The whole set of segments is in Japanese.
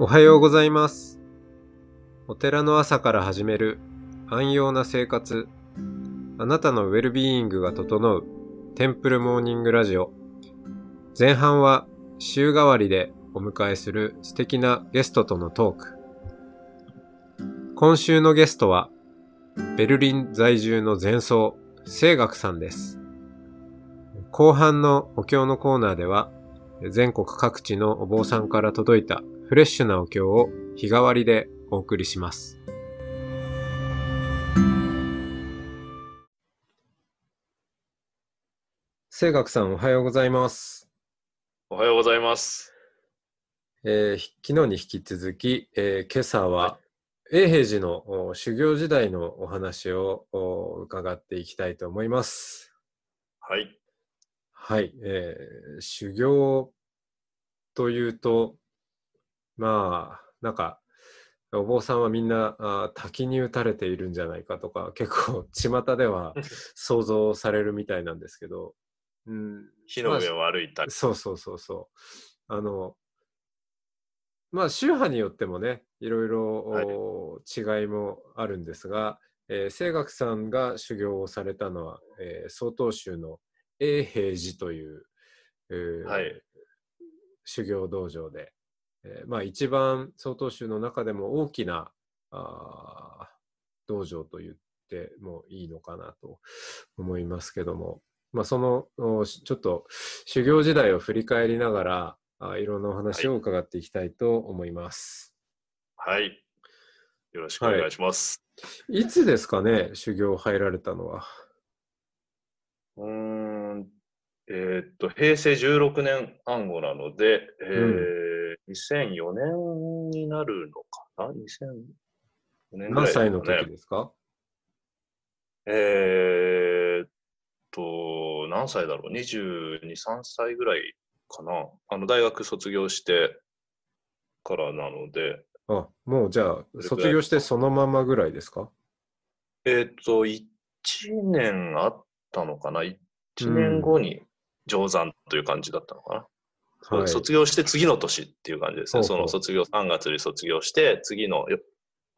おはようございます。お寺の朝から始める安養な生活。あなたのウェルビーイングが整うテンプルモーニングラジオ。前半は週替わりでお迎えする素敵なゲストとのトーク。今週のゲストはベルリン在住の前奏、聖学さんです。後半のお経のコーナーでは全国各地のお坊さんから届いたフレッシュなお経を日替わりでお送りします。聖学さんおはようございます。おはようございます。えーひ昨日に引き続き、えー今朝は永平寺のお修行時代のお話をお伺っていきたいと思います。はい。はい、えー修行というと、まあ、なんか、お坊さんはみんなあー滝に打たれているんじゃないかとか、結構巷では 想像されるみたいなんですけど、うん、火の上を歩いたり。そうそうそうそう。あの、まあ、宗派によってもね、いろいろ、違いもあるんですが、えー清学さんが修行をされたのは、えー曹洞宗の永平寺という、えーはい修行道場で、えーまあ、一番曹洞宗の中でも大きなあー道場と言ってもいいのかなと思いますけども、まあ、そのちょっと修行時代を振り返りながらあいろんなお話を伺っていきたいと思います。はい。よろしくお願いします。い、つですかね、修行入られたのは？うーん。えーっと、平成16年暗号なので、えー2004年になるのかな ?2004 年ぐらい何歳の時ですか？えーっと、何歳だろう ?22、3歳ぐらいかな。あの、大学卒業してからなので、あ、もうじゃあ、卒業してそのままぐらいですか？えっ、と、1年あったのかな ?1 年後に上山という感じだったのかな、はい卒業して次の年っていう感じですね。その卒業、3月に卒業して、次のよ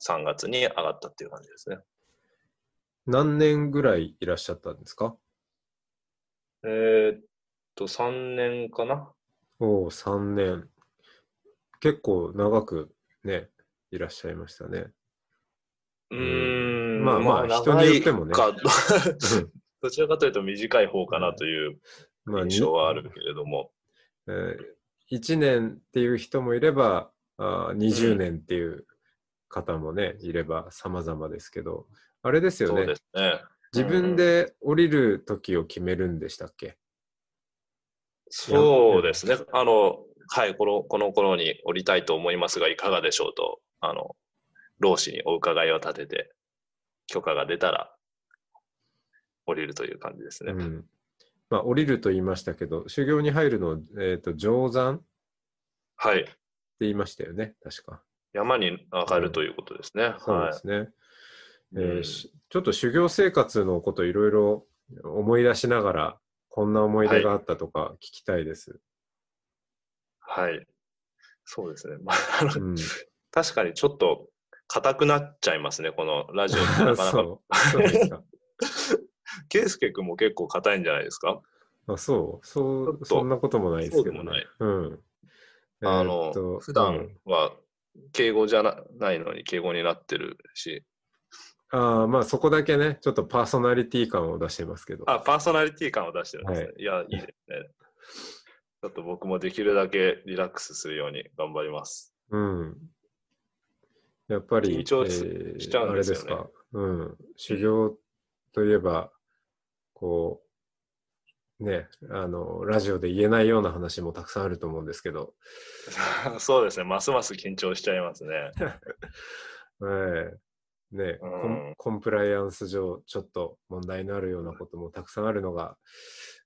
3月に上がったっていう感じですね。何年ぐらいいらっしゃったんですか？えっと、3年かなおお、3年。結構長くね、いらっしゃいましたね。うーん。まあまあ人によってもね どちらかというと短い方かなというまあ、印象はあるけれども。え1年っていう人もいれば、あー20年っていう方もね、いれば様々ですけど、あれですよねそう。自分で降りる時を決めるんでしたっけ？そうですね。あの、はい、この、この頃に降りたいと思いますが、いかがでしょうと、あの、老子にお伺いを立てて、許可が出たら、降りるという感じですね。うん。まあ、降りると言いましたけど、修行に入るのを、えっ、と、上山ってはい。言いましたよね、確か。山に上がるということですね。そうはいですね。えーうんしちょっと修行生活のこといろいろ思い出しながら、こんな思い出があったとか聞きたいです。はい。そうですね。まあ、あのうん、確かにちょっと硬くなっちゃいますね、このラジオってなかなか。そう、そうですか。ケイスケ君も結構硬いんじゃないですか？あそう、そう、そんなこともないですけどねそうでもない。うん。あの、普段は敬語じゃなないのに敬語になってるし、ああ、まあそこだけね、ちょっとパーソナリティ感を出してますけど。あ、パーソナリティ感を出してるんですね。、はいや、いいですね。ちょっと僕もできるだけリラックスするように頑張ります。うん。やっぱり、緊張しちゃうんですよねあれですか。うん。修行といえば、こう、ね、あの、ラジオで言えないような話もたくさんあると思うんですけど、そうですね。ますます緊張しちゃいますね。え えね、コン、コンプライアンス上、ちょっと問題のあるようなこともたくさんあるのが、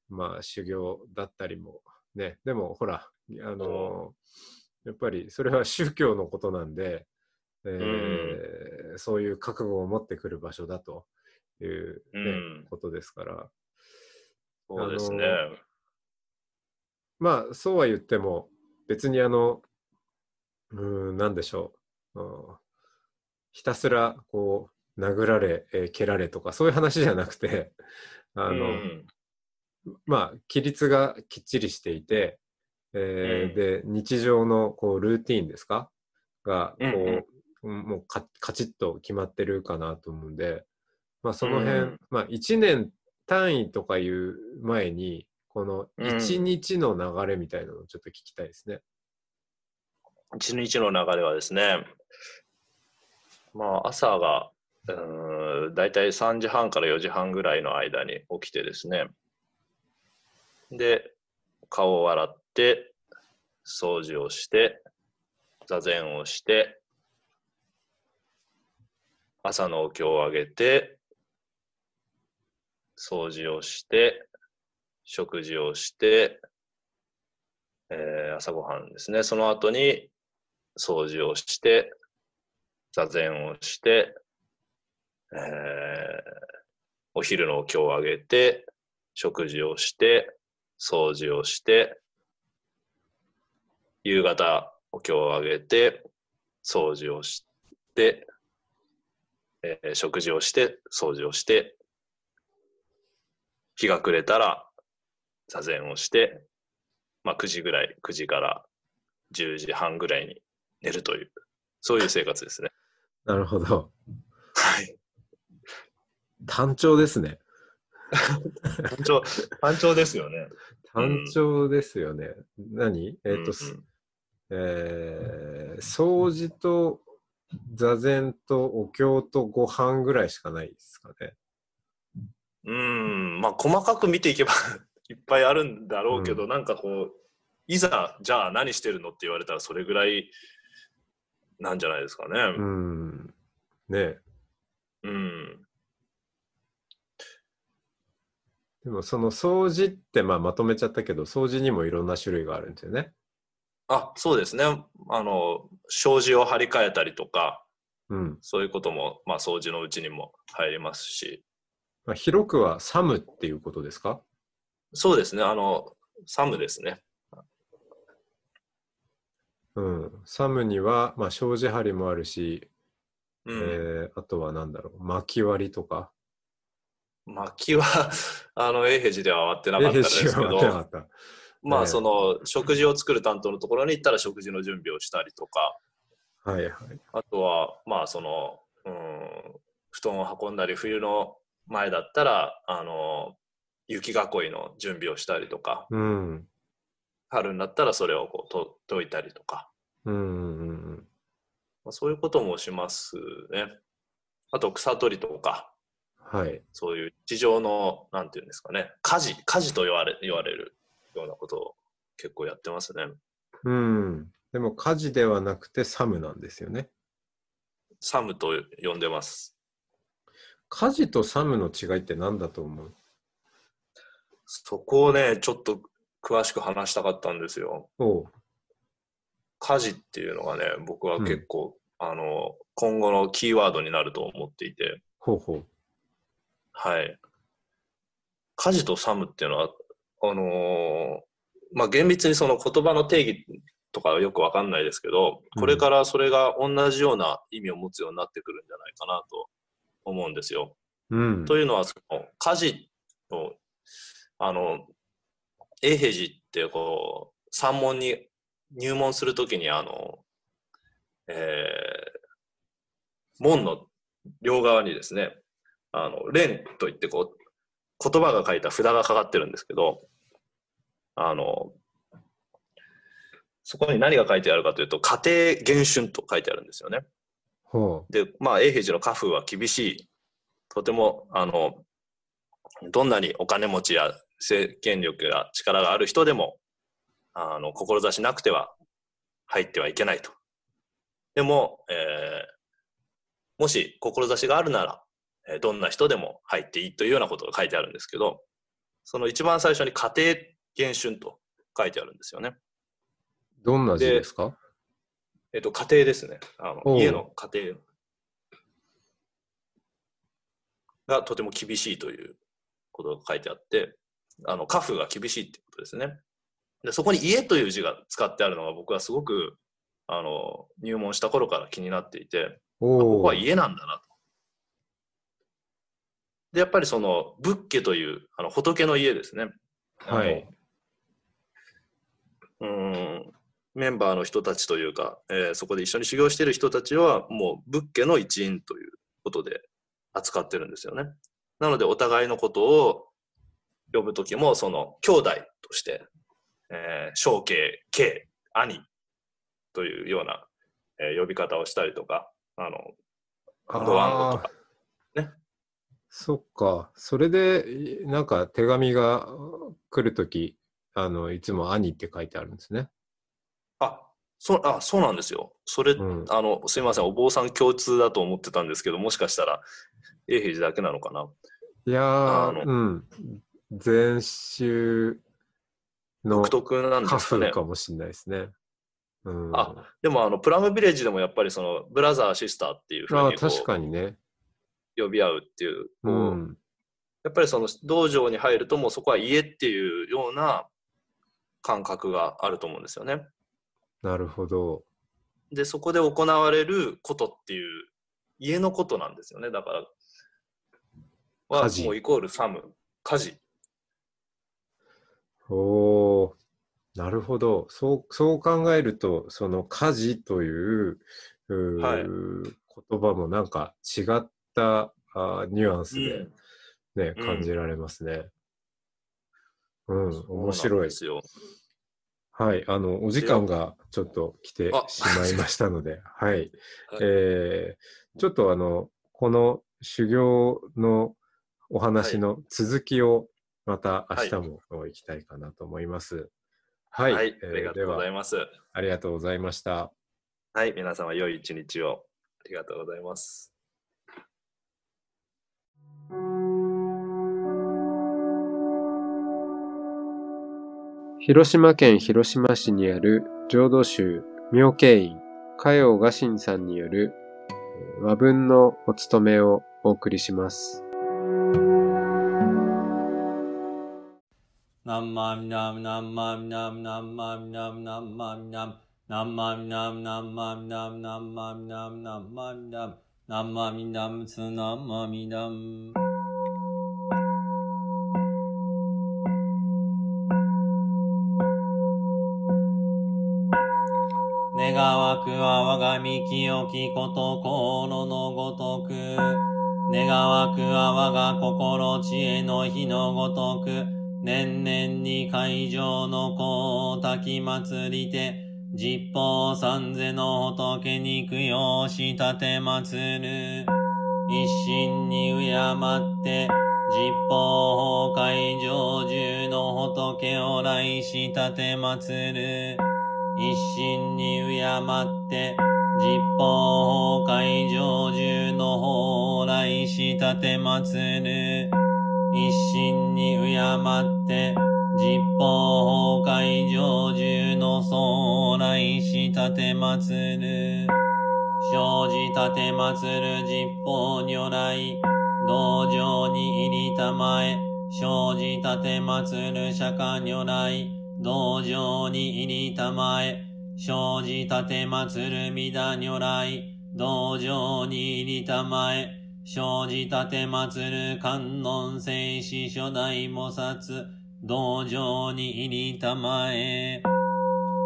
まあ、修行だったりも、ね、でも、ほら、あの、やっぱりそれは宗教のことなんで、えーそういう覚悟を持ってくる場所だという、ねうん。ことですから、そうですね。あまあ、そうは言っても、別にあの、うーん、なんでしょう。うんひたすら、こう、殴られ、えー蹴られとか、そういう話じゃなくて、あの、うん。まあ、規律がきっちりしていて、えーで、日常のこうルーティーンですか？が、こう、うんもうかカチッと決まってるかなと思うんで、まあ、その辺、うんまあ、1年単位とかいう前に、この1日の流れみたいなのをちょっと聞きたいですね。一日の流れはですね、まあ、朝が、うーん、だいたい3時半から4時半ぐらいの間に起きてですね、で、顔を洗って、掃除をして、座禅をして、朝のお経をあげて、掃除をして、食事をして、えー朝ごはんですね。その後に掃除をして、座禅をして、えーお昼のお経をあげて、食事をして、掃除をして、夕方お経をあげて、掃除をして、えー食事をして、掃除をして、日が暮れたら座禅をして、まあ9時ぐらい、9時から10時半ぐらいに寝るという、そういう生活ですね。なるほど。はい。単調ですね。単調、単調ですよね。単調ですよね。何？えっ、と、すえー掃除と座禅とお経とご飯ぐらいしかないですかね。うん、うんまあ細かく見ていけば いっぱいあるんだろうけど、なんかこう、いざ、じゃあ何してるのって言われたらそれぐらいなんじゃないですかね。うん。ねうん。でもその掃除ってまあまとめちゃったけど、掃除にもいろんな種類があるんですよね。あ、そうですね。あの、障子を張り替えたりとか、うん。そういうことも、まあ掃除のうちにも入りますし、まあ、広くはサムっていうことですか？そうですね。あの、サムですね。うん。サムには、まあ、障子張りもあるし、うん。えーあとはなんだろう、巻き割りとか？薪は、あの、永平寺では割ってなかったですけえーど、知らなかった。まあ、ねその、食事を作る担当のところに行ったら食事の準備をしたりとか、はいはい。あとは、まあ、その、うん、布団を運んだり、冬の前だったら、あの、雪囲いの準備をしたりとか、うん。春になったらそれをこうと解いたりとか、うんうんうんまあ、そういうこともしますね。あと、草取りとか、はい。そういう地上の、なんていうんですかね、家事、家事と言われ言われるようなことを結構やってますね。うん。でも火事ではなくてサムなんですよね。サムと呼んでます。火事とサムの違いって何だと思う？そこをね、ちょっと詳しく話したかったんですよ。おう。家事っていうのがね、僕は結構、あの、今後のキーワードになると思っていて、ほうほう。はい。家事とサムっていうのは、あのーまあ、厳密にその言葉の定義とかはよくわかんないですけど、これからそれが同じような意味を持つようになってくるんじゃないかなと思うんですよ。うん。というのは、その家事を、あの、永平寺ってこう、山門に入門するときに、あの、えー門の両側にですね、あの、蓮といってこう、言葉が書いた札がかかってるんですけど、あの、そこに何が書いてあるかというと、家庭厳春と書いてあるんですよね。ほで、まあ、永平寺の家風は厳しい。とても、あの、どんなにお金持ちや政権力や力がある人でも、あの、志なくては入ってはいけないと。でも、えーもし志があるなら、えーどんな人でも入っていいというようなことが書いてあるんですけど、その一番最初に家庭厳春と書いてあるんですよね。う。どんな字ですか？えっ、と、家庭ですね。あの家の家庭がとても厳しいということが書いてあって、あの、家風が厳しいってことですね。で、そこに家という字が使ってあるのが僕はすごくあの、入門した頃から気になっていて。ここは家なんだなと。で、やっぱりその、仏家という、あの、仏の家ですね。はい。うん、メンバーの人たちというか、えーそこで一緒に修行している人たちは、もう仏家の一員ということで扱ってるんですよね。なので、お互いのことを呼ぶときも、その、兄弟として、えー、小慶、慶、兄というような、えー呼び方をしたりとか、あの、ご暗号とか。ね。そっか。それで、いなんか手紙が来るとき、あの、いつも兄って書いてあるんですね。あ、そう、あ、そうなんですよ。それ、うん。あの、すいません、お坊さん共通だと思ってたんですけど、もしかしたら、永平寺だけなのかな。いやあのー、うん。禅宗の独特なん家ですかね風。かもしれないですね。うん。あでも、あの、プラムビレッジでもやっぱりその、ブラザー、シスターっていうふうあにこ確かにね。う呼び合うっていう、う、ん。やっぱりその、道場に入るともうそこは家っていうような感覚があると思うんですよね。なるほど。で、そこで行われることっていう、家のことなんですよね。だから、はもうイコールサム、家事。おー、なるほど。そう、そう考えると、その家事という、うーはい言葉もなんか違ったあーニュアンスでね、うん感じられますね。うん、面白いで。すよ。はい、あの、お時間がちょっと来てあしまいましたので、はい。はいえー、ちょっとあの、この修行のお話の続きをまた明日も行きたいかなと思います。はい。はい、えーありがとうございます。ありがとうございました。はい、皆様良い一日を。ありがとうございます。広島県広島市にある浄土宗妙慶院嘉陽雅神さんによる和文のお務めをお送りします。南無阿弥陀仏南無阿弥陀仏南無阿弥陀仏南無阿弥陀仏南無阿弥陀仏南無阿弥陀仏南無阿弥陀仏南無阿弥陀仏南無阿弥陀仏南無阿弥陀仏願わくは我が身清きこと心のごとく。願わくは我が心知恵の日のごとく。年々に会場の子を焚き祭りて、十方三世の仏に供養し立て祭る。一心に敬って、十方崩壊上中の仏を来し立て祭る。一心に敬って、十方崩壊上中の蓬莱し立て祭る。一心に敬って、十方崩壊上中の総来し立て祭る。生じ立て祭る十方如来、道場に入りたまえ、生じ立て祭る釈迦如来、道場に入りたまえ、生じ立て祭る弥陀如来、道場に入りたまえ、生じ立て祭る観音聖子初代菩薩、道場に入りたまえ。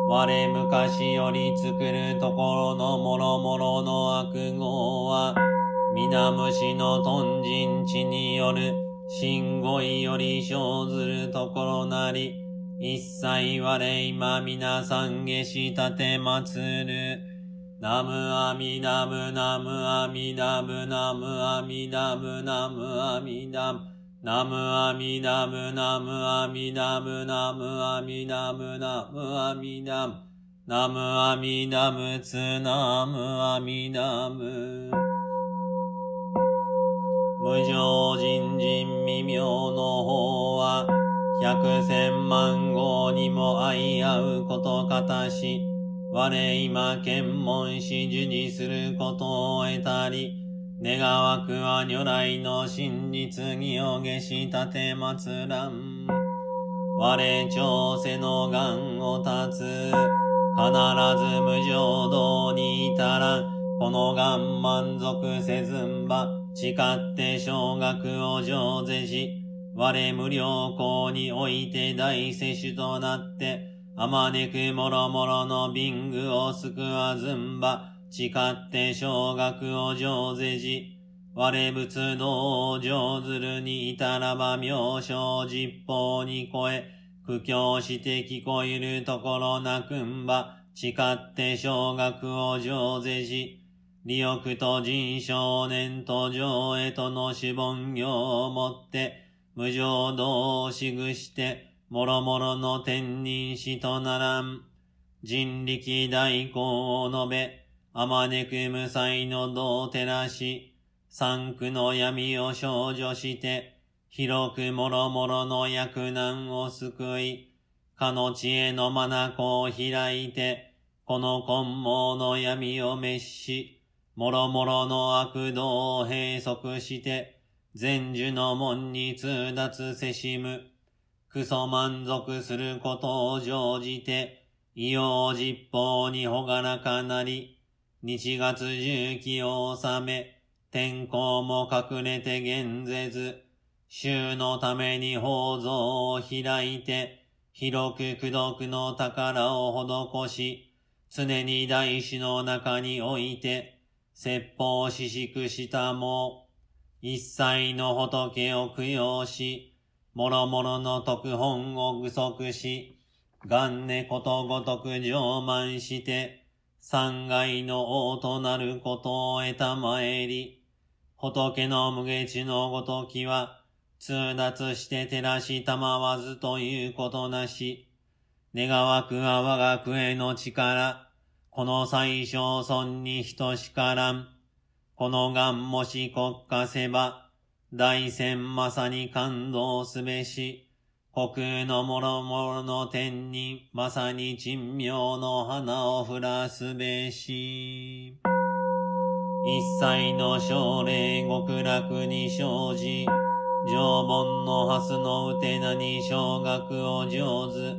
我昔より作るところのもろもろの悪号は、皆虫の豚人地による、神語より生ずるところなり、一切我今皆参下し立て祭る。ナムアミダムナムアミダムナムアミダムナムアミダム。ナムアミダムナムアミダムナムアミダムナムアミダム。ナムアミダムツナムアミダム。無常人人未妙の方は百千万号にも相合うことかたし我今検問し受にすることを得たり願わくは如来の真実義を下し立て祭らん。我調世の願を立つ、必ず無浄道に至らん。この願満足せずんば、誓って小学を上世し、我無良校において大摂取となって、あまねくもろもろの貧具を救わずんば、誓って小学を上世し、我仏道を上ずるに至らば妙正実法に超え、苦境して聞こえるところなくんば、誓って小学を上世し、利欲と人少年と上へとの死本業をもって、無常道をしぐして、もろもろの天人死とならん。人力大行を述べ、あまねく無才の道を照らし、三区の闇を少女して、広くもろもろの役難を救い、かの知恵の眼を開いて、この根毛の闇を滅し、もろもろの悪道を閉塞して、全樹の門に通達せしむ。クソ満足することを乗じて、異様実法にほがらかなり、日月重機を収め、天候も隠れて現ぜず、衆のために宝蔵を開いて、広く苦毒の宝を施し、常に大師の中において、説法ししくしたも、一切の仏を供養し、もろもろの特本を具足し、元年ことごとく上満して、三害の王となることを得たまえり、仏の無下地のごときは、通達して照らしたまわずということなし、願わくは我が国への力、この最小尊に等しからん。この願もし国家せば、大戦まさに感動すべし、国のもろもろの天にまさに珍妙の花を降らすべし。一切の奨励極楽に生じ、常盆の蓮のうてなに小学を上手、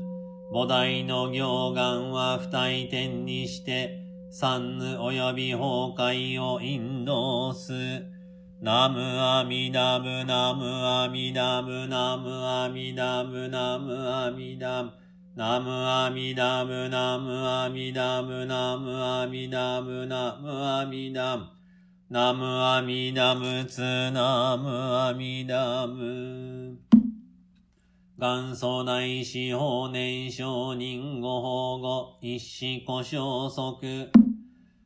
菩提の行願は不退転にして、三ぬ及び崩壊を引導す。ナムアミダムナムアミダムナムアミダムナムアミダムナムアミダムナムアミダムナムアミダムナムアミダムナムアミダムツナムアミダム元祖大師法年少人ご保護、一子故消息。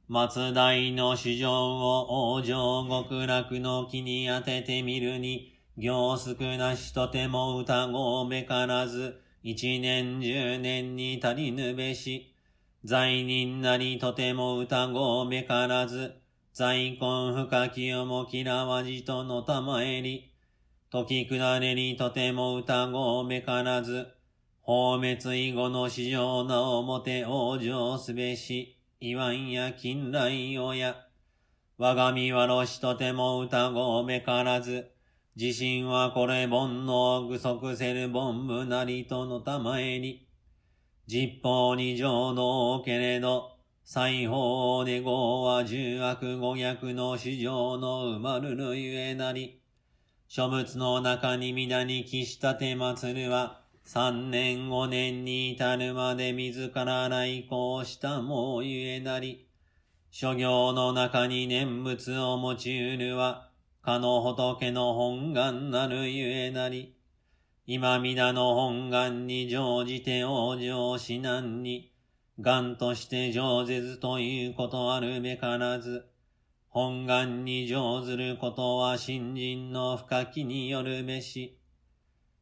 松代の主情を王女極楽の木に当ててみるに、行少なしとても歌ごべからず、一年十年に足りぬべし。罪人なりとても歌ごべからず、在根深きよも嫌わじとのたまえり。時下れにとても歌ごめからず、放滅以後の市場なおもて往生すべし、言わんや近来よや。我が身はろしとても歌ごめからず、自身はこれ煩悩具足せる凡夫なりとのたまえに、実法に浄土けれど、裁縫で語は重悪語逆の主情の生まるるゆえなり、書物の中に皆に帰したて祭るは、三年五年に至るまで自ら来航したもうゆえなり、諸行の中に念仏を持ちうるは、かの仏の本願なるゆえなり、今皆の本願に乗じて往生し難に、願として上ぜずということあるべからず、本願に上ずることは新人の深きによるべし。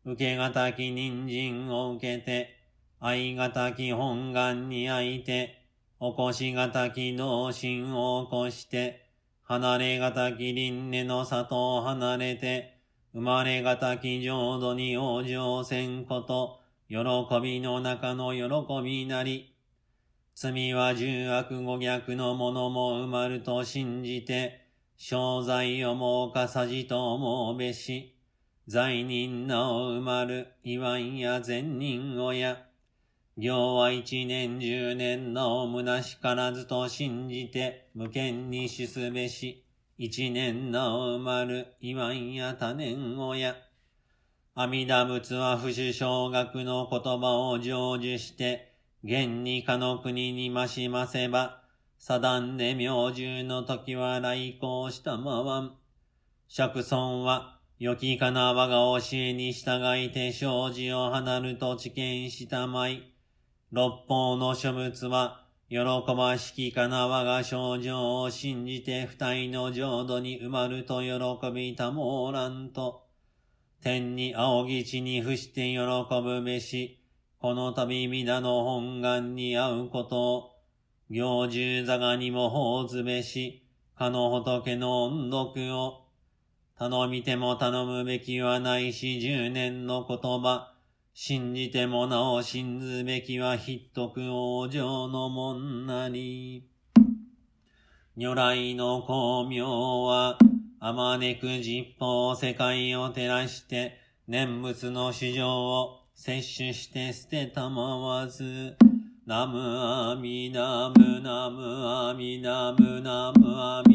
受けがたき人参を受けて、愛がたき本願に愛いて、起こしがたき同心を起こして、離れがたき輪廻の里を離れて、生まれがたき浄土に往生せんこと、喜びの中の喜びなり、罪は重悪語逆のものも埋まると信じて、商罪をも犯さじと思うべし、罪人なお埋まる、いわんや善人をや、行は一年十年の虚しからずと信じて無権に死すべし。一年なお生まる言わんや多年親。阿弥陀仏は不死小学の言葉を成就して、現にかの国にましませば、定んで明獣の時は来航したまわん。釈尊は、良きかな我が教えに従いて生じを離ると知見したまい。六方の書物は、喜ばしきかな我が症状を信じて二人の浄土に埋まると喜びたもらんと。天に青ぎ地に伏して喜ぶべし、この度皆の本願に会うこと、行住座がにも法ずべし、かの仏の音読を、頼みても頼むべきはないし十年の言葉、信じてもなお信ずべきは筆徳王女のもんなり。如来の光明は、あまねく実法世界を照らして、念仏の市場を摂取して捨てたまわず。ナムアミナムナムアミナムナムアミ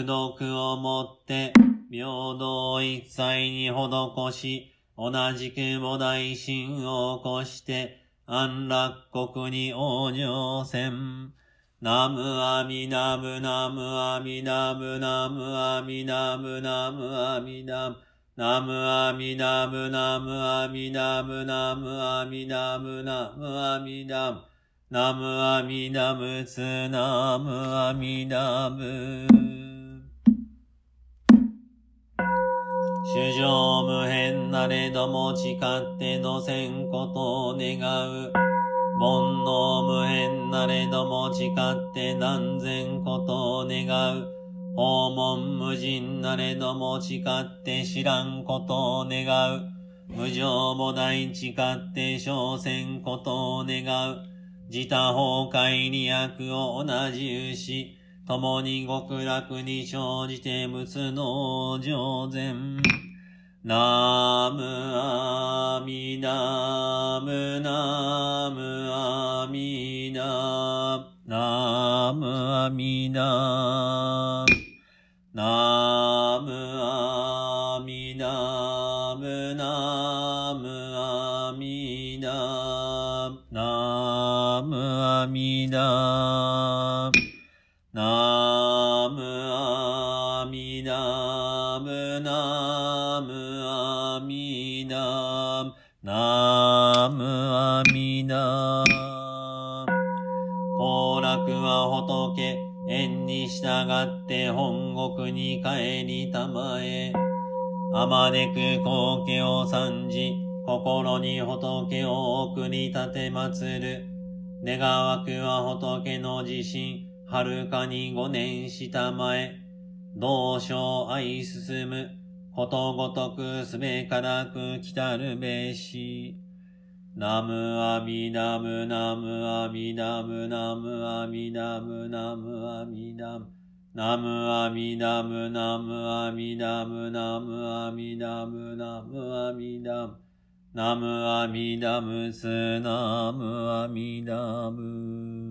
独をもって、平等一切に施し、同じく菩提心を起こして、安楽国に往生せん。ナムアミナムナムアミナムナムアミナムナムアミナムナムアミナムナムアミナムナムアミナムナムアミナムナムアミナムツナムアミナム主上無変なれども誓ってのせんことを願う。煩悩無変なれども誓って断然ことを願う。訪問無人なれども誓って知らんことを願う。無常も大誓って小戦ことを願う。自他崩壊に悪を同じうし、共に極楽に生じて仏の上善。ナムアミダムナムアミダナムアミダナムアミダムナムアミダナムアミダムナムアミダムナムアミダ行楽は仏縁に従って本国に帰りたまえあまねく光景を参じ心に仏を送り立て祭る。願わくは仏の自身はるかに五年下前、同性愛進む、ことごとくすべからく来たるべし。ナムアミダムナムアミダムナムアミダムナムアミダム。ナムアミダムナムアミダムナムアミダムナムアミダム。ナムアミダムスナムアミダム。